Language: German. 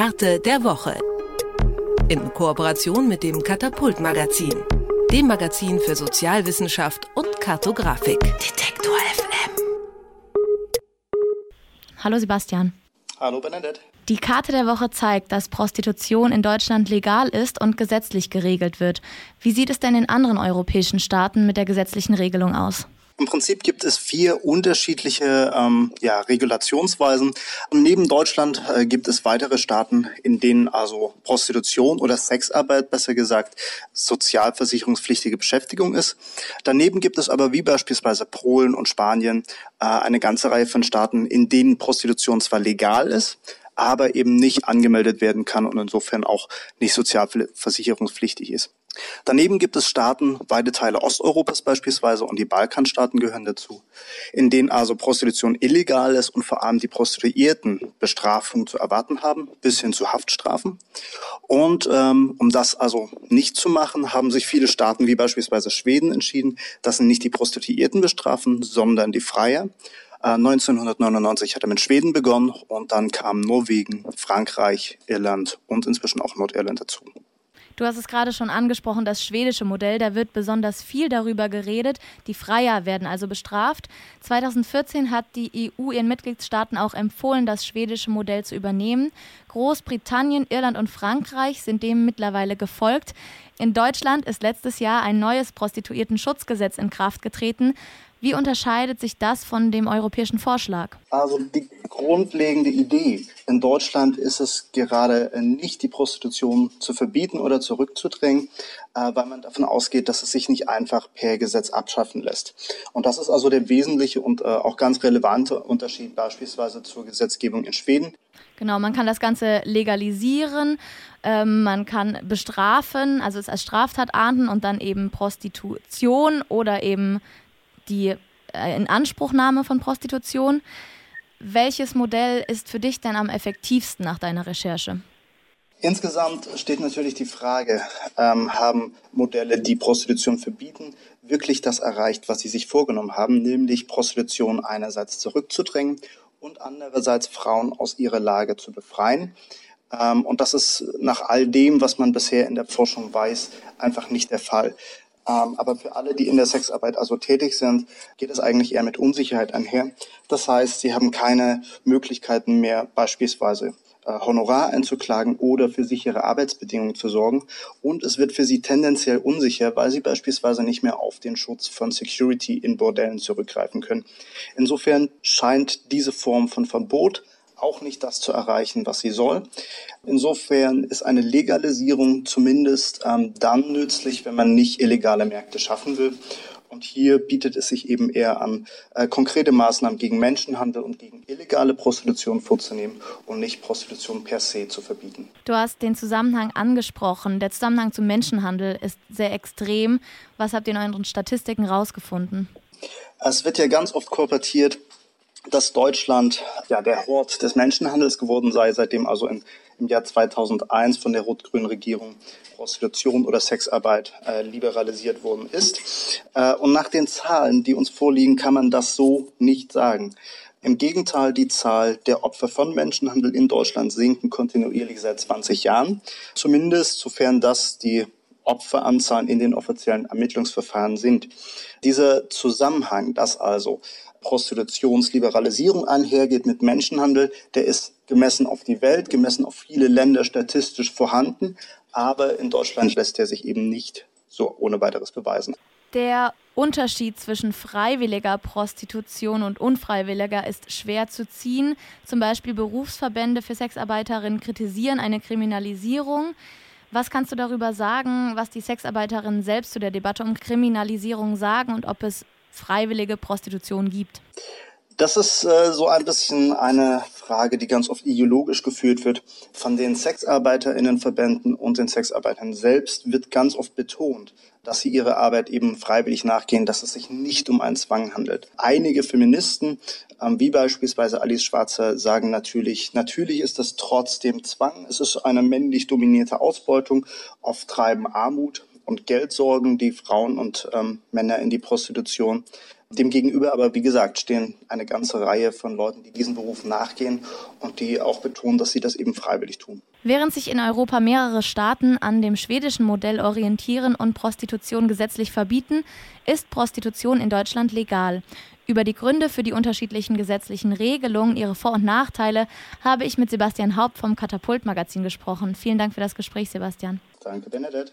Karte der Woche. In Kooperation mit dem Katapult Magazin, dem Magazin für Sozialwissenschaft und Kartografik. Detektor FM. Hallo Sebastian. Hallo Bernadette. Die Karte der Woche zeigt, dass Prostitution in Deutschland legal ist und gesetzlich geregelt wird. Wie sieht es denn in anderen europäischen Staaten mit der gesetzlichen Regelung aus? Im Prinzip gibt es vier unterschiedliche ähm, ja, Regulationsweisen. Neben Deutschland äh, gibt es weitere Staaten, in denen also Prostitution oder Sexarbeit, besser gesagt, sozialversicherungspflichtige Beschäftigung ist. Daneben gibt es aber wie beispielsweise Polen und Spanien äh, eine ganze Reihe von Staaten, in denen Prostitution zwar legal ist, aber eben nicht angemeldet werden kann und insofern auch nicht sozialversicherungspflichtig ist. Daneben gibt es Staaten, weite Teile Osteuropas beispielsweise und die Balkanstaaten gehören dazu, in denen also Prostitution illegal ist und vor allem die Prostituierten Bestrafung zu erwarten haben, bis hin zu Haftstrafen. Und ähm, um das also nicht zu machen, haben sich viele Staaten wie beispielsweise Schweden entschieden, dass sie nicht die Prostituierten bestrafen, sondern die Freier. 1999 äh, hat er mit Schweden begonnen und dann kamen Norwegen, Frankreich, Irland und inzwischen auch Nordirland dazu. Du hast es gerade schon angesprochen, das schwedische Modell, da wird besonders viel darüber geredet. Die Freier werden also bestraft. 2014 hat die EU ihren Mitgliedstaaten auch empfohlen, das schwedische Modell zu übernehmen. Großbritannien, Irland und Frankreich sind dem mittlerweile gefolgt. In Deutschland ist letztes Jahr ein neues Prostituiertenschutzgesetz in Kraft getreten. Wie unterscheidet sich das von dem europäischen Vorschlag? Also die grundlegende Idee in Deutschland ist es gerade nicht, die Prostitution zu verbieten oder zurückzudrängen, äh, weil man davon ausgeht, dass es sich nicht einfach per Gesetz abschaffen lässt. Und das ist also der wesentliche und äh, auch ganz relevante Unterschied beispielsweise zur Gesetzgebung in Schweden. Genau, man kann das Ganze legalisieren, ähm, man kann bestrafen, also es als Straftat ahnden und dann eben Prostitution oder eben die äh, Inanspruchnahme von Prostitution. Welches Modell ist für dich denn am effektivsten nach deiner Recherche? Insgesamt steht natürlich die Frage, ähm, haben Modelle, die Prostitution verbieten, wirklich das erreicht, was sie sich vorgenommen haben, nämlich Prostitution einerseits zurückzudrängen und andererseits Frauen aus ihrer Lage zu befreien. Ähm, und das ist nach all dem, was man bisher in der Forschung weiß, einfach nicht der Fall. Ähm, aber für alle, die in der Sexarbeit also tätig sind, geht es eigentlich eher mit Unsicherheit einher. Das heißt, sie haben keine Möglichkeiten mehr, beispielsweise äh, Honorar einzuklagen oder für sichere Arbeitsbedingungen zu sorgen. Und es wird für sie tendenziell unsicher, weil sie beispielsweise nicht mehr auf den Schutz von Security in Bordellen zurückgreifen können. Insofern scheint diese Form von Verbot auch nicht das zu erreichen, was sie soll. Insofern ist eine Legalisierung zumindest ähm, dann nützlich, wenn man nicht illegale Märkte schaffen will. Und hier bietet es sich eben eher an, äh, konkrete Maßnahmen gegen Menschenhandel und gegen illegale Prostitution vorzunehmen und nicht Prostitution per se zu verbieten. Du hast den Zusammenhang angesprochen. Der Zusammenhang zum Menschenhandel ist sehr extrem. Was habt ihr in euren Statistiken rausgefunden? Es wird ja ganz oft korportiert, dass Deutschland ja der Hort des Menschenhandels geworden sei, seitdem also in, im Jahr 2001 von der rot-grünen Regierung Prostitution oder Sexarbeit äh, liberalisiert worden ist. Äh, und nach den Zahlen, die uns vorliegen, kann man das so nicht sagen. Im Gegenteil, die Zahl der Opfer von Menschenhandel in Deutschland sinken kontinuierlich seit 20 Jahren. Zumindest sofern das die Opferanzahlen in den offiziellen Ermittlungsverfahren sind. Dieser Zusammenhang, dass also Prostitutionsliberalisierung einhergeht mit Menschenhandel, der ist gemessen auf die Welt, gemessen auf viele Länder statistisch vorhanden, aber in Deutschland lässt er sich eben nicht so ohne weiteres beweisen. Der Unterschied zwischen freiwilliger Prostitution und unfreiwilliger ist schwer zu ziehen. Zum Beispiel Berufsverbände für Sexarbeiterinnen kritisieren eine Kriminalisierung. Was kannst du darüber sagen, was die Sexarbeiterinnen selbst zu der Debatte um Kriminalisierung sagen und ob es freiwillige Prostitution gibt? Das ist äh, so ein bisschen eine Frage, die ganz oft ideologisch geführt wird. Von den Sexarbeiterinnenverbänden und den Sexarbeitern selbst wird ganz oft betont, dass sie ihre Arbeit eben freiwillig nachgehen, dass es sich nicht um einen Zwang handelt. Einige Feministen, ähm, wie beispielsweise Alice Schwarzer, sagen natürlich, natürlich ist das trotzdem Zwang. Es ist eine männlich dominierte Ausbeutung. Oft treiben Armut und Geld sorgen, die Frauen und ähm, Männer in die Prostitution. Demgegenüber aber, wie gesagt, stehen eine ganze Reihe von Leuten, die diesen Beruf nachgehen und die auch betonen, dass sie das eben freiwillig tun. Während sich in Europa mehrere Staaten an dem schwedischen Modell orientieren und Prostitution gesetzlich verbieten, ist Prostitution in Deutschland legal. Über die Gründe für die unterschiedlichen gesetzlichen Regelungen, ihre Vor- und Nachteile, habe ich mit Sebastian Haupt vom Katapult-Magazin gesprochen. Vielen Dank für das Gespräch, Sebastian. Danke, Benedett.